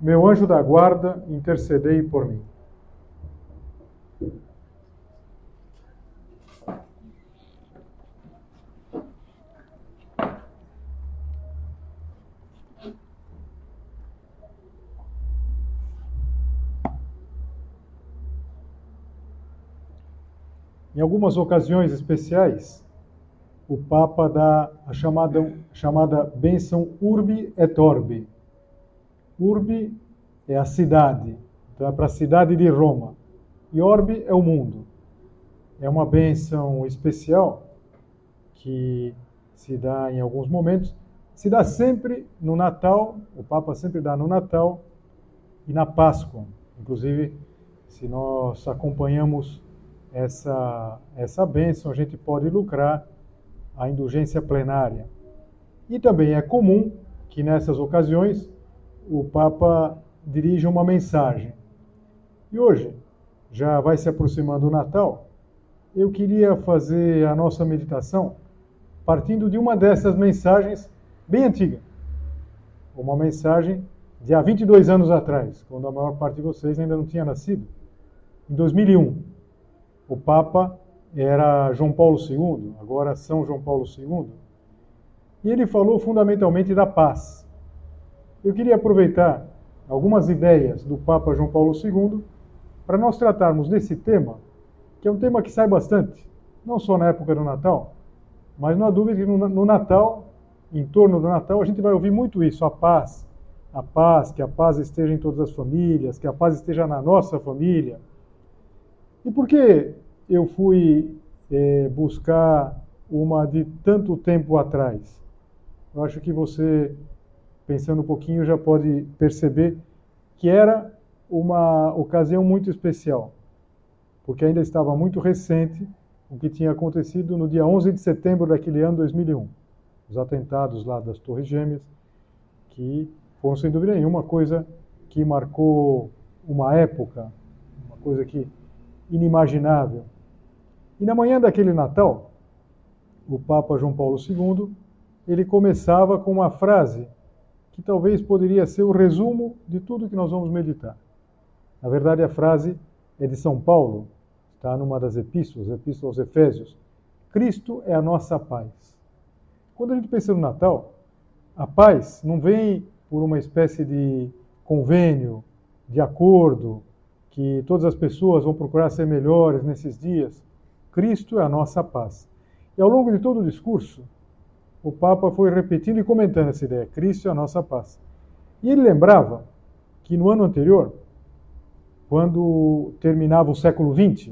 meu anjo da guarda, intercedei por mim. Em algumas ocasiões especiais, o Papa dá a chamada, chamada bênção Urbi et Orbi, Urbi é a cidade, então é para a cidade de Roma. E Orbi é o mundo. É uma bênção especial que se dá em alguns momentos. Se dá sempre no Natal, o Papa sempre dá no Natal e na Páscoa. Inclusive, se nós acompanhamos essa, essa bênção, a gente pode lucrar a indulgência plenária. E também é comum que nessas ocasiões o Papa dirige uma mensagem. E hoje, já vai se aproximando o Natal, eu queria fazer a nossa meditação partindo de uma dessas mensagens bem antiga. Uma mensagem de há 22 anos atrás, quando a maior parte de vocês ainda não tinha nascido. Em 2001, o Papa era João Paulo II, agora São João Paulo II, e ele falou fundamentalmente da paz. Eu queria aproveitar algumas ideias do Papa João Paulo II para nós tratarmos desse tema, que é um tema que sai bastante, não só na época do Natal, mas não há dúvida que no Natal, em torno do Natal, a gente vai ouvir muito isso, a paz, a paz, que a paz esteja em todas as famílias, que a paz esteja na nossa família. E por que eu fui é, buscar uma de tanto tempo atrás? Eu acho que você pensando um pouquinho, já pode perceber que era uma ocasião muito especial, porque ainda estava muito recente o que tinha acontecido no dia 11 de setembro daquele ano 2001, os atentados lá das Torres Gêmeas, que foram sem dúvida nenhuma coisa que marcou uma época, uma coisa que inimaginável. E na manhã daquele Natal, o Papa João Paulo II, ele começava com uma frase que talvez poderia ser o resumo de tudo que nós vamos meditar. Na verdade, a frase é de São Paulo, está numa das epístolas, Epístola aos Efésios. Cristo é a nossa paz. Quando a gente pensa no Natal, a paz não vem por uma espécie de convênio, de acordo, que todas as pessoas vão procurar ser melhores nesses dias. Cristo é a nossa paz. E ao longo de todo o discurso, o Papa foi repetindo e comentando essa ideia: Cristo é a nossa paz. E ele lembrava que no ano anterior, quando terminava o século XX,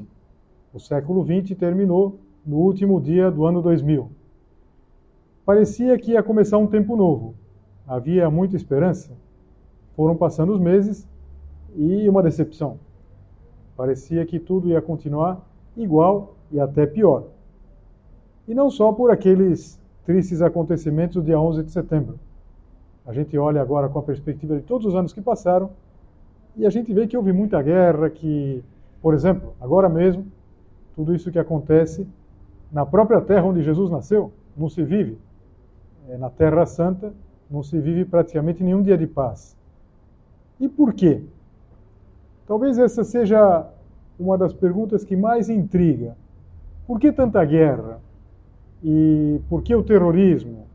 o século XX terminou no último dia do ano 2000. Parecia que ia começar um tempo novo. Havia muita esperança. Foram passando os meses e uma decepção. Parecia que tudo ia continuar igual e até pior. E não só por aqueles tristes acontecimentos do dia 11 de setembro. A gente olha agora com a perspectiva de todos os anos que passaram e a gente vê que houve muita guerra, que, por exemplo, agora mesmo, tudo isso que acontece na própria terra onde Jesus nasceu, não se vive. É, na Terra Santa, não se vive praticamente nenhum dia de paz. E por quê? Talvez essa seja uma das perguntas que mais intriga. Por que tanta guerra? E por que o terrorismo?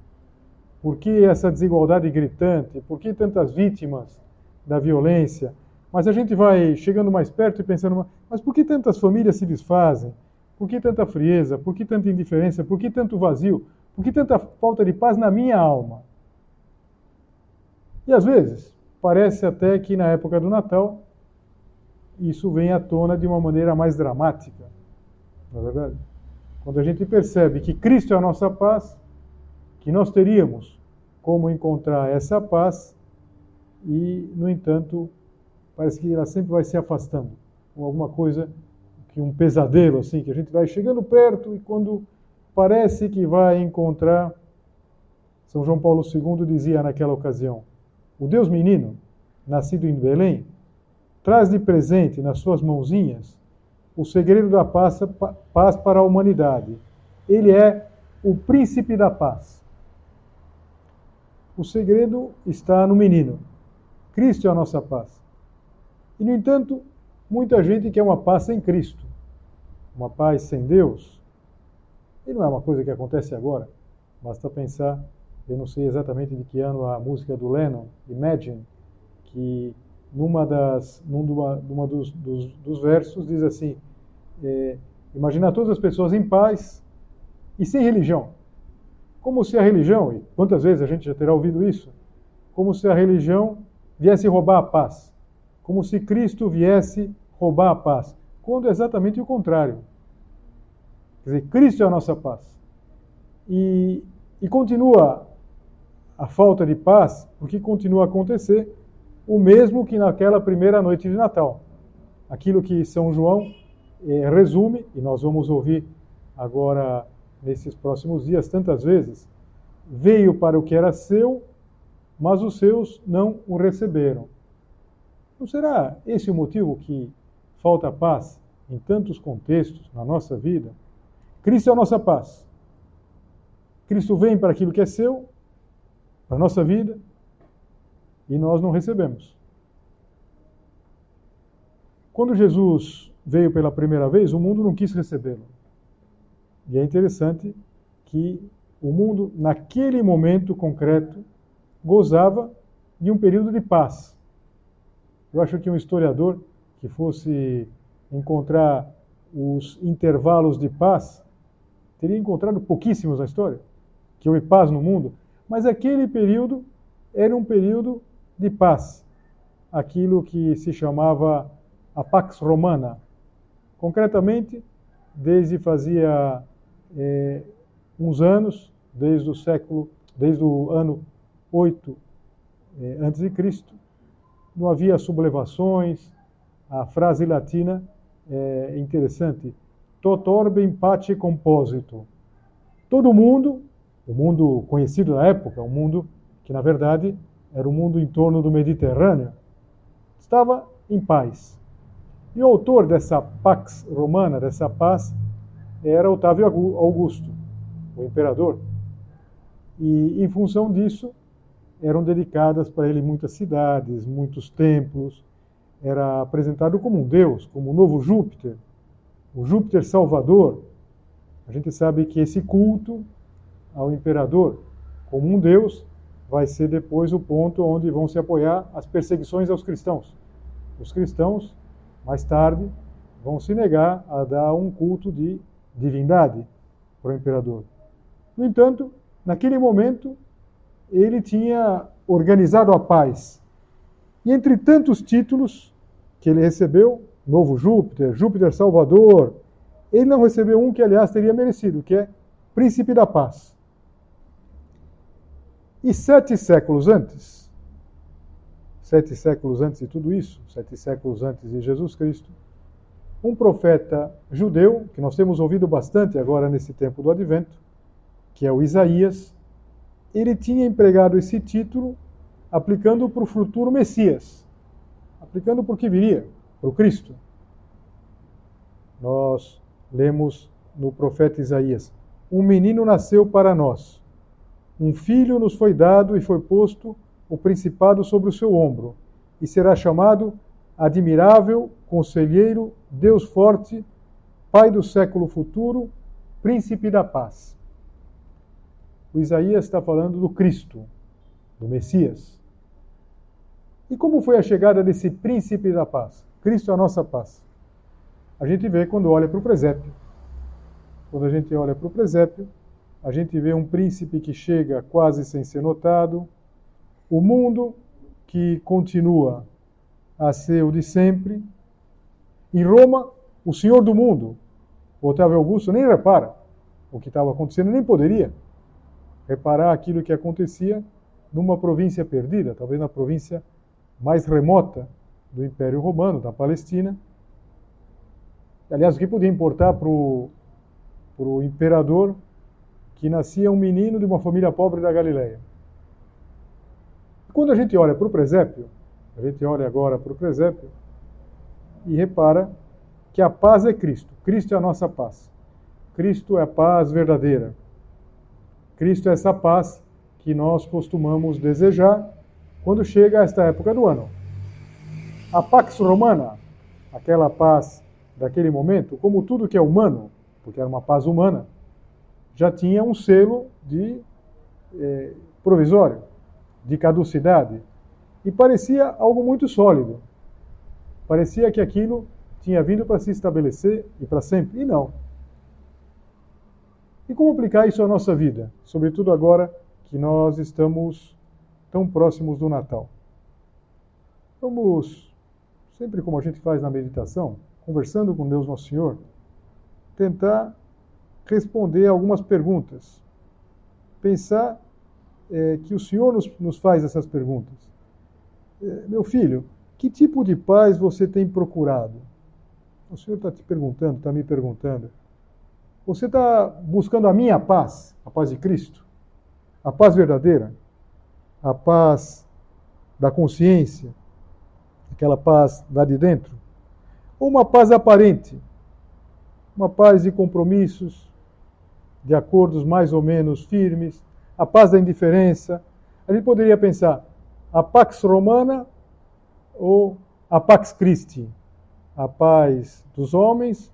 Por que essa desigualdade gritante? Por que tantas vítimas da violência? Mas a gente vai chegando mais perto e pensando, mas por que tantas famílias se desfazem? Por que tanta frieza? Por que tanta indiferença? Por que tanto vazio? Por que tanta falta de paz na minha alma? E às vezes, parece até que na época do Natal, isso vem à tona de uma maneira mais dramática. Não é verdade? Quando a gente percebe que Cristo é a nossa paz, que nós teríamos como encontrar essa paz, e, no entanto, parece que ela sempre vai se afastando. Ou alguma coisa que um pesadelo assim, que a gente vai chegando perto e quando parece que vai encontrar São João Paulo II dizia naquela ocasião: O Deus menino, nascido em Belém, traz de presente nas suas mãozinhas o segredo da paz, paz para a humanidade. Ele é o príncipe da paz. O segredo está no menino. Cristo é a nossa paz. E, no entanto, muita gente quer uma paz sem Cristo, uma paz sem Deus. E não é uma coisa que acontece agora. Basta pensar, eu não sei exatamente de que ano a música do Lennon, Imagine, que numa das, numa, numa dos, dos, dos versos diz assim: é, imagina todas as pessoas em paz e sem religião. Como se a religião, e quantas vezes a gente já terá ouvido isso, como se a religião viesse roubar a paz, como se Cristo viesse roubar a paz, quando é exatamente o contrário. Quer dizer, Cristo é a nossa paz. E, e continua a falta de paz, porque continua a acontecer o mesmo que naquela primeira noite de Natal. Aquilo que São João eh, resume, e nós vamos ouvir agora nesses próximos dias tantas vezes, veio para o que era seu, mas os seus não o receberam. Não será esse o motivo que falta paz em tantos contextos na nossa vida? Cristo é a nossa paz. Cristo vem para aquilo que é seu, para a nossa vida, e nós não recebemos. Quando Jesus veio pela primeira vez, o mundo não quis recebê-lo. E é interessante que o mundo, naquele momento concreto, gozava de um período de paz. Eu acho que um historiador que fosse encontrar os intervalos de paz teria encontrado pouquíssimos na história, que houve paz no mundo, mas aquele período era um período de paz, aquilo que se chamava a Pax Romana. Concretamente, desde fazia é, uns anos, desde o século, desde o ano 8 é, antes de Cristo, não havia sublevações. A frase latina é interessante: tot orbem pace composito. Todo mundo, o mundo conhecido na época, o mundo que na verdade era o mundo em torno do Mediterrâneo, estava em paz. E o autor dessa Pax Romana, dessa paz, era Otávio Augusto, o imperador. E, em função disso, eram dedicadas para ele muitas cidades, muitos templos. Era apresentado como um deus, como o novo Júpiter, o Júpiter Salvador. A gente sabe que esse culto ao imperador como um deus vai ser depois o ponto onde vão se apoiar as perseguições aos cristãos. Os cristãos, mais tarde, vão se negar a dar um culto de divindade para o imperador. No entanto, naquele momento, ele tinha organizado a paz. E entre tantos títulos que ele recebeu, Novo Júpiter, Júpiter Salvador, ele não recebeu um que, aliás, teria merecido, que é Príncipe da Paz. E sete séculos antes, sete séculos antes de tudo isso, sete séculos antes de Jesus Cristo, um profeta judeu, que nós temos ouvido bastante agora nesse tempo do advento, que é o Isaías, ele tinha empregado esse título aplicando para o futuro Messias, aplicando para o que viria, para o Cristo. Nós lemos no profeta Isaías: Um menino nasceu para nós um filho nos foi dado e foi posto o principado sobre o seu ombro, e será chamado Admirável, Conselheiro, Deus Forte, Pai do século futuro, Príncipe da Paz. O Isaías está falando do Cristo, do Messias. E como foi a chegada desse Príncipe da Paz? Cristo é a nossa paz. A gente vê quando olha para o presépio. Quando a gente olha para o presépio, a gente vê um príncipe que chega quase sem ser notado, o mundo que continua a ser o de sempre. Em Roma, o senhor do mundo, Otávio Augusto, nem repara o que estava acontecendo, nem poderia reparar aquilo que acontecia numa província perdida, talvez na província mais remota do Império Romano, da Palestina. Aliás, o que podia importar para o imperador que nascia um menino de uma família pobre da Galileia? Quando a gente olha para o presépio, a gente olha agora para o presépio e repara que a paz é Cristo. Cristo é a nossa paz. Cristo é a paz verdadeira. Cristo é essa paz que nós costumamos desejar quando chega esta época do ano. A Pax Romana, aquela paz daquele momento, como tudo que é humano, porque era uma paz humana, já tinha um selo de eh, provisório, de caducidade, e parecia algo muito sólido. Parecia que aquilo tinha vindo para se estabelecer e para sempre, e não. E como aplicar isso à nossa vida, sobretudo agora que nós estamos tão próximos do Natal? Vamos, sempre como a gente faz na meditação, conversando com Deus Nosso Senhor, tentar responder algumas perguntas. Pensar é, que o Senhor nos, nos faz essas perguntas. É, meu filho, que tipo de paz você tem procurado? O Senhor está te perguntando, está me perguntando. Você está buscando a minha paz, a paz de Cristo? A paz verdadeira? A paz da consciência? Aquela paz lá de dentro? Ou uma paz aparente? Uma paz de compromissos, de acordos mais ou menos firmes, a paz da indiferença. A gente poderia pensar a Pax Romana ou a Pax Christi, a paz dos homens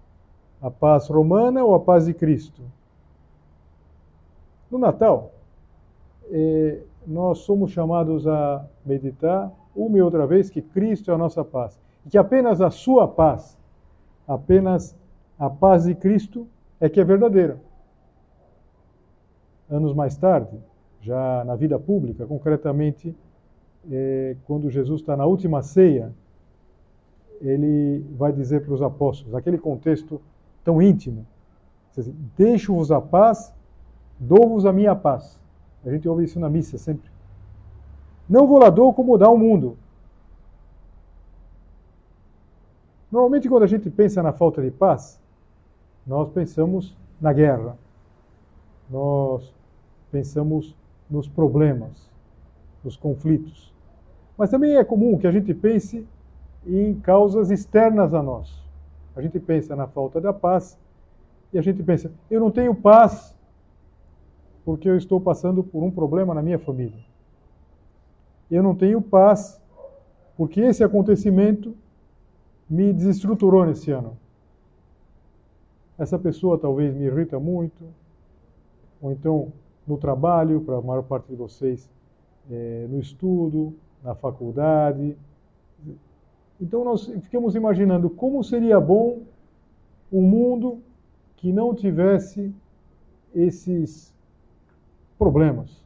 a paz romana ou a paz de Cristo? No Natal, eh, nós somos chamados a meditar uma e outra vez que Cristo é a nossa paz e que apenas a sua paz, apenas a paz de Cristo é que é verdadeira. Anos mais tarde, já na vida pública, concretamente, eh, quando Jesus está na última ceia, ele vai dizer para os apóstolos, aquele contexto tão íntimo. Deixo-vos a paz, dou-vos a minha paz. A gente ouve isso na missa sempre. Não vou lá dou como dá o mundo. Normalmente, quando a gente pensa na falta de paz, nós pensamos na guerra. Nós pensamos nos problemas, nos conflitos. Mas também é comum que a gente pense em causas externas a nós. A gente pensa na falta da paz e a gente pensa, eu não tenho paz porque eu estou passando por um problema na minha família. Eu não tenho paz porque esse acontecimento me desestruturou nesse ano. Essa pessoa talvez me irrita muito, ou então no trabalho, para a maior parte de vocês, é, no estudo, na faculdade, então nós ficamos imaginando como seria bom um mundo que não tivesse esses problemas.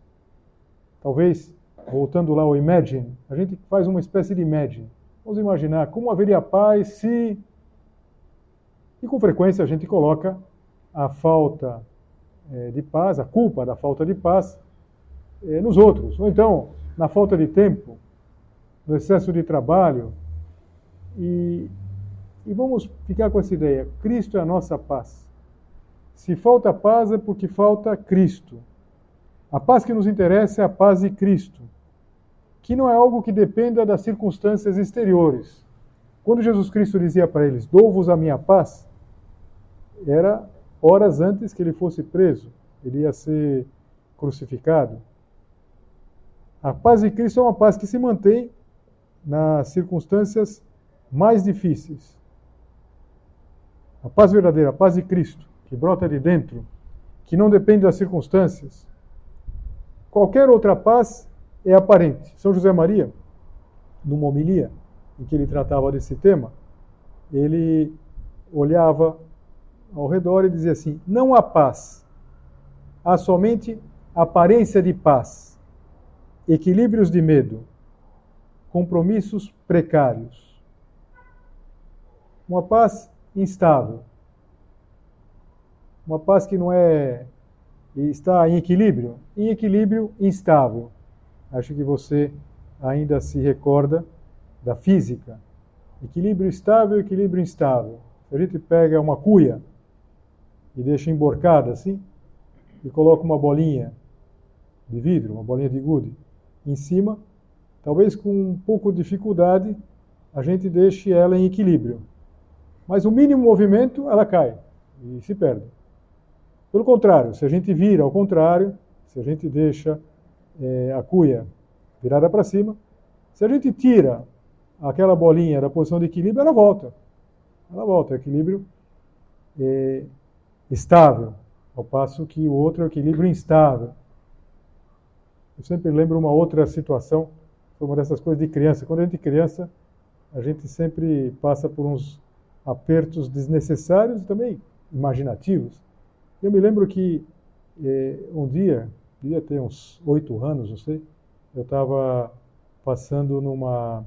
Talvez, voltando lá ao Imagine, a gente faz uma espécie de Imagine. Vamos imaginar como haveria paz se. E com frequência a gente coloca a falta de paz, a culpa da falta de paz, é, nos outros. Ou então, na falta de tempo, no excesso de trabalho, e, e vamos ficar com essa ideia: Cristo é a nossa paz. Se falta paz é porque falta Cristo. A paz que nos interessa é a paz de Cristo, que não é algo que dependa das circunstâncias exteriores. Quando Jesus Cristo dizia para eles: Dou-vos a minha paz, era horas antes que ele fosse preso, ele ia ser crucificado. A paz de Cristo é uma paz que se mantém nas circunstâncias mais difíceis. A paz verdadeira, a paz de Cristo, que brota de dentro, que não depende das circunstâncias. Qualquer outra paz é aparente. São José Maria, numa homilia em que ele tratava desse tema, ele olhava ao redor e dizia assim: Não há paz, há somente aparência de paz, equilíbrios de medo, compromissos precários uma paz instável. Uma paz que não é está em equilíbrio, em equilíbrio instável. Acho que você ainda se recorda da física, Equilíbrio estável equilíbrio instável. A gente pega uma cuia e deixa emborcada assim, e coloca uma bolinha de vidro, uma bolinha de gude, em cima, talvez com um pouco de dificuldade a gente deixe ela em equilíbrio. Mas o mínimo movimento ela cai e se perde. Pelo contrário, se a gente vira ao contrário, se a gente deixa é, a cuia virada para cima, se a gente tira aquela bolinha da posição de equilíbrio, ela volta. Ela volta, é equilíbrio é, estável, ao passo que o outro é equilíbrio instável. Eu sempre lembro uma outra situação, foi uma dessas coisas de criança. Quando a gente é criança, a gente sempre passa por uns apertos desnecessários e também imaginativos. Eu me lembro que eh, um dia, devia ter uns oito anos, não sei, eu estava passando numa,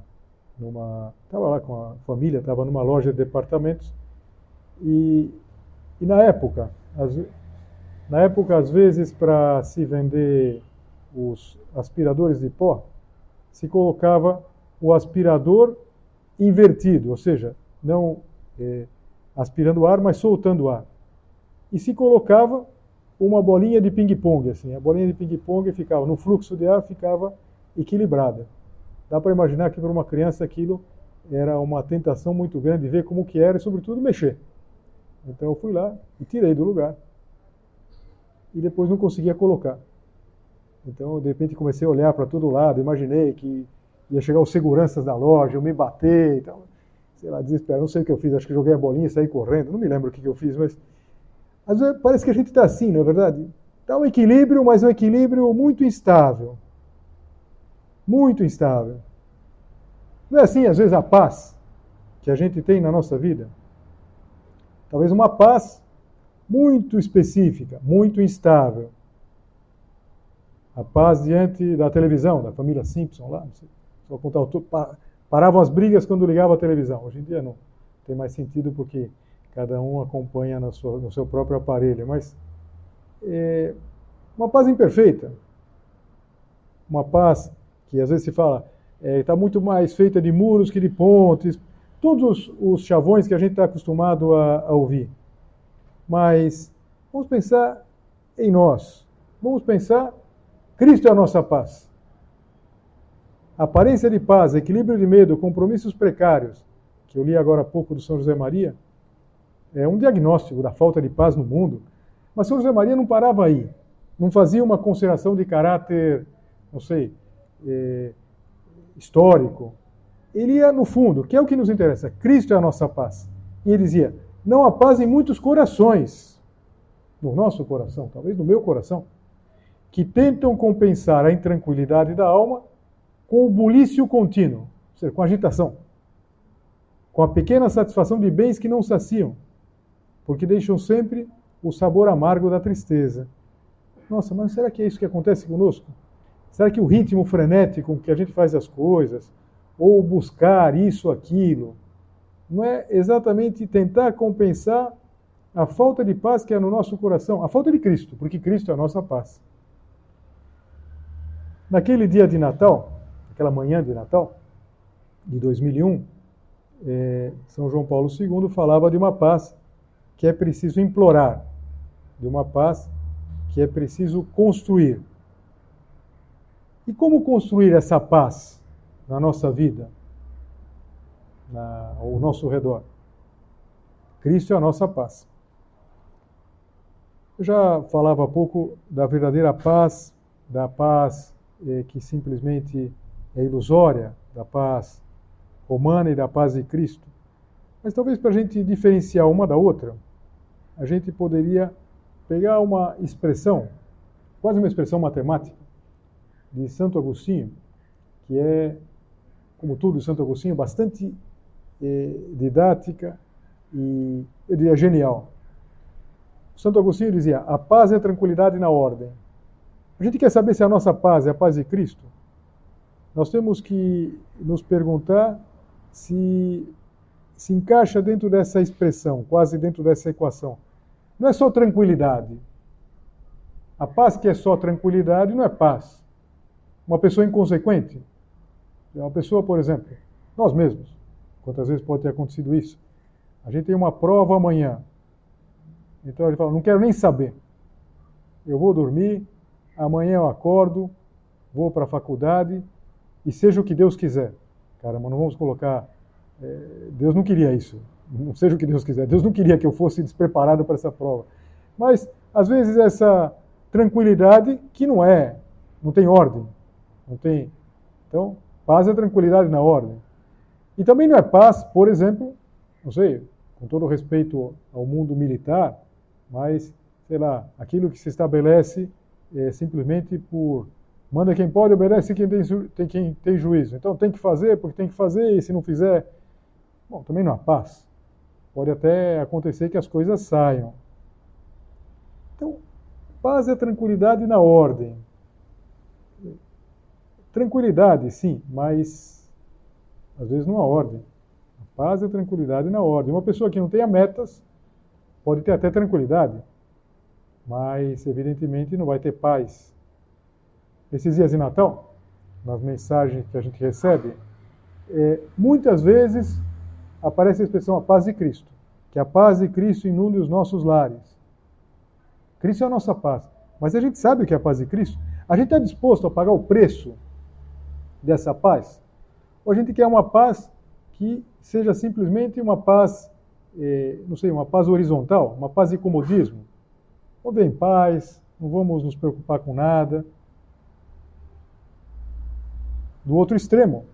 numa, estava lá com a família, estava numa loja de departamentos e, e na época, as, na época às vezes para se vender os aspiradores de pó, se colocava o aspirador invertido, ou seja, não eh, aspirando ar, mas soltando ar e se colocava uma bolinha de ping-pong, assim. A bolinha de ping-pong ficava, no fluxo de ar, ficava equilibrada. Dá para imaginar que para uma criança aquilo era uma tentação muito grande ver como que era e, sobretudo, mexer. Então eu fui lá e tirei do lugar. E depois não conseguia colocar. Então, de repente, comecei a olhar para todo lado, imaginei que ia chegar os seguranças da loja, eu me bater e tal. Sei lá, desesperado, não sei o que eu fiz, acho que joguei a bolinha e saí correndo, não me lembro o que eu fiz, mas às vezes parece que a gente está assim, não é verdade? Está um equilíbrio, mas um equilíbrio muito instável. Muito instável. Não é assim, às vezes, a paz que a gente tem na nossa vida? Talvez uma paz muito específica, muito instável. A paz diante da televisão, da família Simpson lá, não sei, só contar o paravam as brigas quando ligava a televisão. Hoje em dia não tem mais sentido porque cada um acompanha no seu, no seu próprio aparelho, mas é, uma paz imperfeita, uma paz que às vezes se fala está é, muito mais feita de muros que de pontes, todos os, chavões que a gente está acostumado a, a ouvir. Mas vamos pensar em nós, vamos pensar, Cristo é a nossa paz. Aparência de paz, equilíbrio de medo, compromissos precários, que eu li agora há pouco do São José Maria, é, um diagnóstico da falta de paz no mundo. Mas São José Maria não parava aí, não fazia uma consideração de caráter, não sei, é, histórico. Ele ia no fundo, que é o que nos interessa. Cristo é a nossa paz. E ele dizia: não há paz em muitos corações, no nosso coração, talvez no meu coração, que tentam compensar a intranquilidade da alma com o bulício contínuo, ou seja, com a agitação, com a pequena satisfação de bens que não saciam, porque deixam sempre o sabor amargo da tristeza. Nossa, mas será que é isso que acontece conosco? Será que o ritmo frenético com que a gente faz as coisas, ou buscar isso, aquilo, não é exatamente tentar compensar a falta de paz que é no nosso coração, a falta de Cristo, porque Cristo é a nossa paz. Naquele dia de Natal, aquela manhã de Natal, de 2001, eh, São João Paulo II falava de uma paz que é preciso implorar, de uma paz que é preciso construir. E como construir essa paz na nossa vida, na, ao nosso redor? Cristo é a nossa paz. Eu já falava há pouco da verdadeira paz, da paz eh, que simplesmente é ilusória, da paz romana e da paz de Cristo. Mas talvez para a gente diferenciar uma da outra, a gente poderia pegar uma expressão, quase uma expressão matemática, de Santo Agostinho, que é, como tudo Santo Agostinho, bastante eh, didática e, eu diria, genial. Santo Agostinho dizia: a paz é a tranquilidade na ordem. A gente quer saber se a nossa paz é a paz de Cristo. Nós temos que nos perguntar se se encaixa dentro dessa expressão, quase dentro dessa equação. Não é só tranquilidade. A paz que é só tranquilidade não é paz. Uma pessoa inconsequente, é uma pessoa, por exemplo, nós mesmos, Quantas vezes pode ter acontecido isso? A gente tem uma prova amanhã. Então ele fala, não quero nem saber. Eu vou dormir, amanhã eu acordo, vou para a faculdade e seja o que Deus quiser. Caramba, não vamos colocar. É, Deus não queria isso. Não seja o que Deus quiser. Deus não queria que eu fosse despreparado para essa prova. Mas, às vezes, essa tranquilidade que não é, não tem ordem. Não tem. Então, paz é tranquilidade na ordem. E também não é paz, por exemplo, não sei, com todo respeito ao mundo militar, mas, sei lá, aquilo que se estabelece é simplesmente por Manda quem pode, obedece quem tem, tem, quem tem juízo. Então tem que fazer porque tem que fazer, e se não fizer. Bom, também não há paz. Pode até acontecer que as coisas saiam. Então, paz é tranquilidade na ordem. Tranquilidade, sim, mas às vezes há ordem. A paz é tranquilidade na ordem. Uma pessoa que não tenha metas pode ter até tranquilidade, mas evidentemente não vai ter paz nesses dias de Natal, nas mensagens que a gente recebe, é, muitas vezes aparece a expressão a paz de Cristo, que a paz de Cristo inunde os nossos lares. Cristo é a nossa paz. Mas a gente sabe o que é a paz de Cristo? A gente está disposto a pagar o preço dessa paz? Ou a gente quer uma paz que seja simplesmente uma paz, é, não sei, uma paz horizontal, uma paz de comodismo? Vamos ver em paz, não vamos nos preocupar com nada, do outro extremo.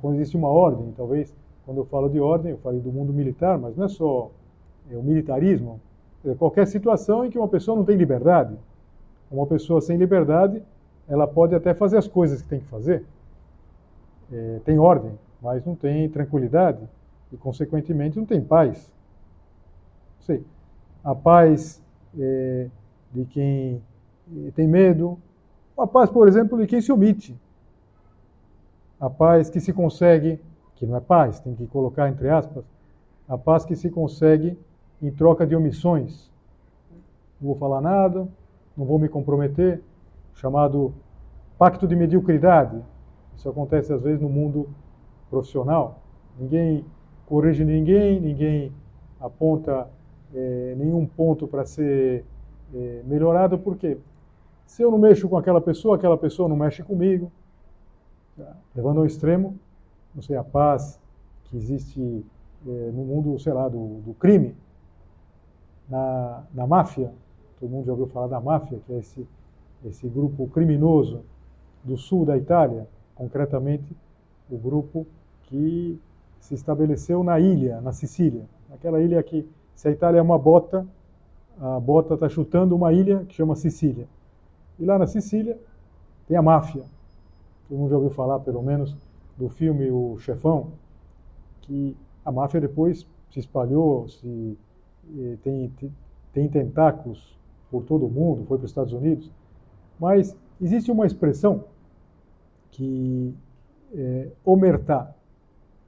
Quando existe uma ordem, talvez, quando eu falo de ordem, eu falei do mundo militar, mas não é só é o militarismo. É qualquer situação em que uma pessoa não tem liberdade. Uma pessoa sem liberdade, ela pode até fazer as coisas que tem que fazer. É, tem ordem, mas não tem tranquilidade e, consequentemente, não tem paz. Sei. A paz é, de quem é, tem medo, a paz, por exemplo, de quem se omite. A paz que se consegue, que não é paz, tem que colocar entre aspas, a paz que se consegue em troca de omissões. Não vou falar nada, não vou me comprometer, chamado pacto de mediocridade. Isso acontece às vezes no mundo profissional. Ninguém corrige ninguém, ninguém aponta é, nenhum ponto para ser é, melhorado, porque se eu não mexo com aquela pessoa, aquela pessoa não mexe comigo levando ao extremo, não sei, a paz que existe é, no mundo, sei lá, do, do crime, na, na máfia, todo mundo já ouviu falar da máfia, que é esse, esse grupo criminoso do sul da Itália, concretamente o grupo que se estabeleceu na ilha, na Sicília. Aquela ilha que, se a Itália é uma bota, a bota está chutando uma ilha que chama Sicília. E lá na Sicília tem a máfia, todo mundo já ouviu falar, pelo menos, do filme O Chefão, que a máfia depois se espalhou, se eh, tem, tem tentáculos por todo o mundo, foi para os Estados Unidos, mas existe uma expressão que é omertá.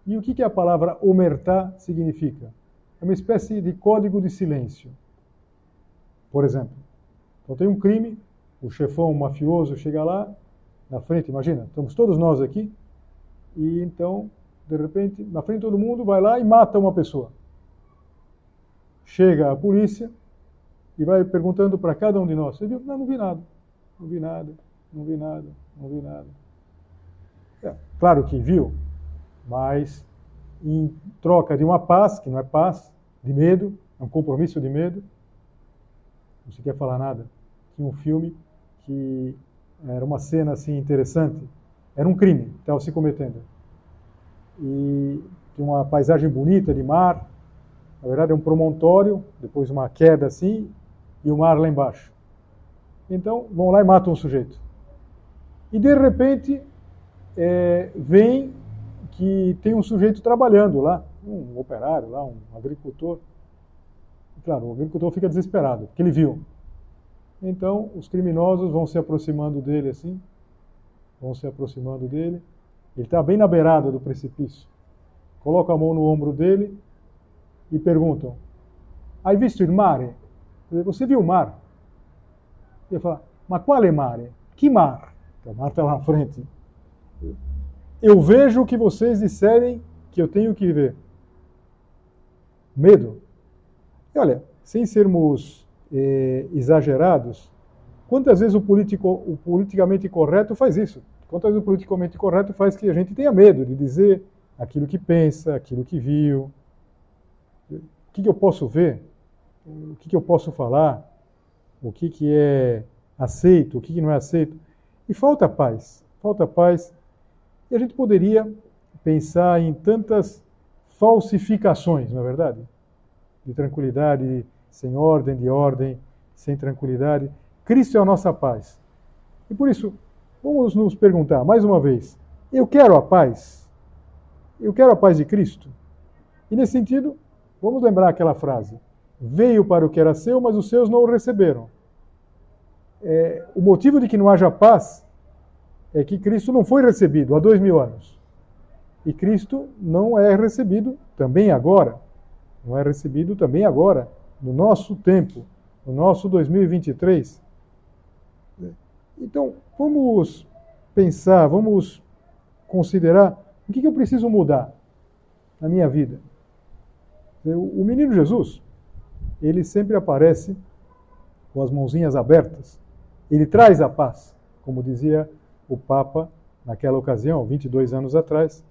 E o que, que a palavra omertá significa? É uma espécie de código de silêncio. Por exemplo, então tem um crime, o chefão mafioso chega lá na frente, imagina, estamos todos nós aqui, e então, de repente, na frente de todo mundo, vai lá e mata uma pessoa. Chega a polícia e vai perguntando para cada um de nós: Você viu? Não, não vi nada, não vi nada, não vi nada, não vi nada. É, claro que viu, mas em troca de uma paz, que não é paz, de medo, é um compromisso de medo, não se quer falar nada. Tinha um filme que era uma cena assim interessante. Era um crime estava se cometendo. E tinha uma paisagem bonita de mar. Na verdade, é um promontório, depois uma queda assim, e o mar lá embaixo. Então, vão lá e matam o sujeito. E de repente, é, vem que tem um sujeito trabalhando lá, um operário lá, um agricultor. Claro, o agricultor fica desesperado, porque ele viu. Então, os criminosos vão se aproximando dele assim, vão se aproximando dele. Ele está bem na beirada do precipício. Colocam a mão no ombro dele e perguntam: Hai visto il mare? Você viu o mar? Ele fala: Mas qual é mare? Que mar? O mar está lá na frente. Eu vejo que vocês disserem que eu tenho que viver? Medo. E olha, sem sermos eh, exagerados, quantas vezes o, politico, o politicamente correto faz isso? Quantas vezes o politicamente correto faz que a gente tenha medo de dizer aquilo que pensa, aquilo que viu, o que, que eu posso ver, o que, que eu posso falar, o que, que é aceito, o que, que não é aceito. E falta paz, falta paz. E a gente poderia pensar em tantas falsificações, não é verdade? De tranquilidade, sem ordem, de ordem, sem tranquilidade. Cristo é a nossa paz. E por isso, vamos nos perguntar mais uma vez: eu quero a paz? Eu quero a paz de Cristo? E nesse sentido, vamos lembrar aquela frase: Veio para o que era seu, mas os seus não o receberam. É, o motivo de que não haja paz é que Cristo não foi recebido há dois mil anos. E Cristo não é recebido também agora. Não é recebido também agora, no nosso tempo, no nosso 2023. Então, vamos pensar, vamos considerar o que eu preciso mudar na minha vida. O menino Jesus, ele sempre aparece com as mãozinhas abertas. Ele traz a paz, como dizia o Papa naquela ocasião, 22 anos atrás.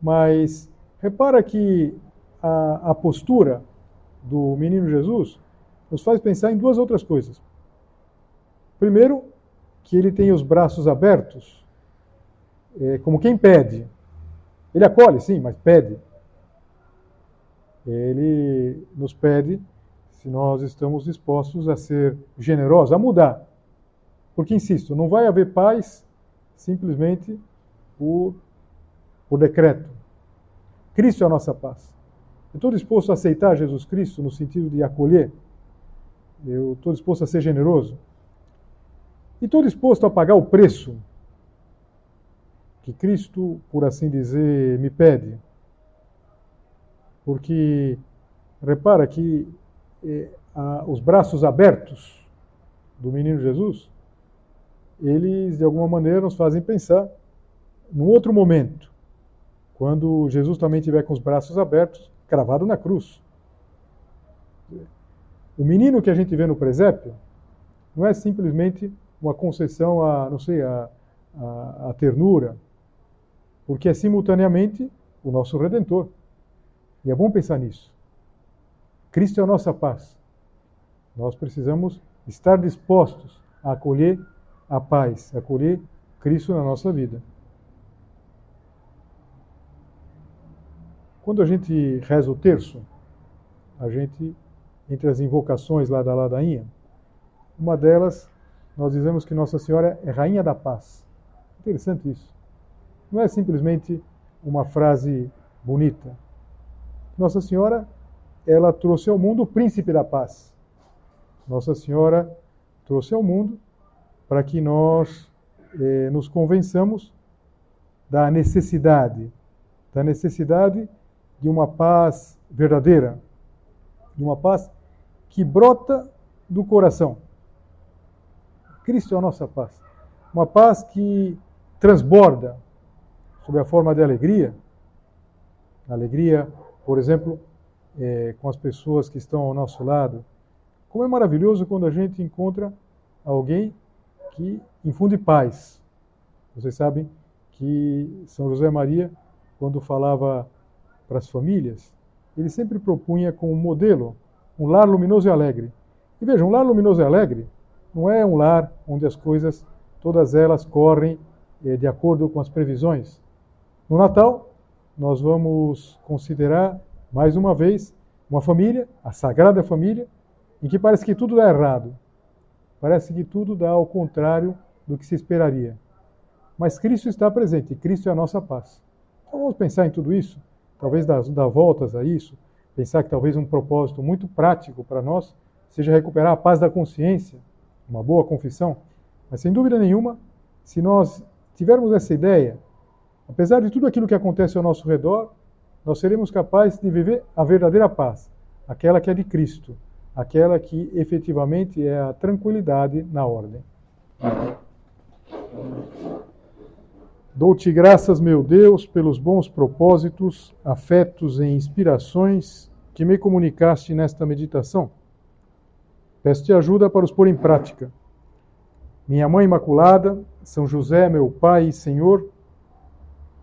Mas repara que a, a postura do menino Jesus nos faz pensar em duas outras coisas. Primeiro, que ele tem os braços abertos, é, como quem pede. Ele acolhe, sim, mas pede. Ele nos pede se nós estamos dispostos a ser generosos, a mudar. Porque, insisto, não vai haver paz simplesmente por, por decreto. Cristo é a nossa paz. Eu estou disposto a aceitar Jesus Cristo no sentido de acolher. Eu estou disposto a ser generoso. E estou disposto a pagar o preço que Cristo, por assim dizer, me pede. Porque repara que os braços abertos do menino Jesus, eles de alguma maneira nos fazem pensar num outro momento, quando Jesus também tiver com os braços abertos, cravado na cruz. O menino que a gente vê no presépio não é simplesmente uma concessão a, não sei, a, a, a ternura, porque é simultaneamente o nosso Redentor. E é bom pensar nisso. Cristo é a nossa paz. Nós precisamos estar dispostos a acolher a paz, a acolher Cristo na nossa vida. Quando a gente reza o terço, a gente, entre as invocações lá da ladainha, uma delas, nós dizemos que Nossa Senhora é Rainha da Paz. Interessante isso. Não é simplesmente uma frase bonita. Nossa Senhora ela trouxe ao mundo o príncipe da paz. Nossa Senhora trouxe ao mundo para que nós eh, nos convençamos da necessidade, da necessidade de uma paz verdadeira, de uma paz que brota do coração. Cristo é a nossa paz. Uma paz que transborda sob a forma de alegria. Alegria, por exemplo, é, com as pessoas que estão ao nosso lado. Como é maravilhoso quando a gente encontra alguém que infunde paz. Vocês sabem que São José Maria, quando falava para as famílias, ele sempre propunha como modelo um lar luminoso e alegre. E vejam, um lar luminoso e alegre não é um lar onde as coisas, todas elas correm é, de acordo com as previsões. No Natal, nós vamos considerar mais uma vez, uma família, a Sagrada Família, em que parece que tudo dá errado. Parece que tudo dá ao contrário do que se esperaria. Mas Cristo está presente, Cristo é a nossa paz. Então vamos pensar em tudo isso, talvez dar, dar voltas a isso, pensar que talvez um propósito muito prático para nós seja recuperar a paz da consciência, uma boa confissão. Mas sem dúvida nenhuma, se nós tivermos essa ideia, apesar de tudo aquilo que acontece ao nosso redor, nós seremos capazes de viver a verdadeira paz, aquela que é de Cristo, aquela que efetivamente é a tranquilidade na ordem. Dou-te graças, meu Deus, pelos bons propósitos, afetos e inspirações que me comunicaste nesta meditação. Peço-te ajuda para os pôr em prática. Minha Mãe Imaculada, São José, meu Pai e Senhor,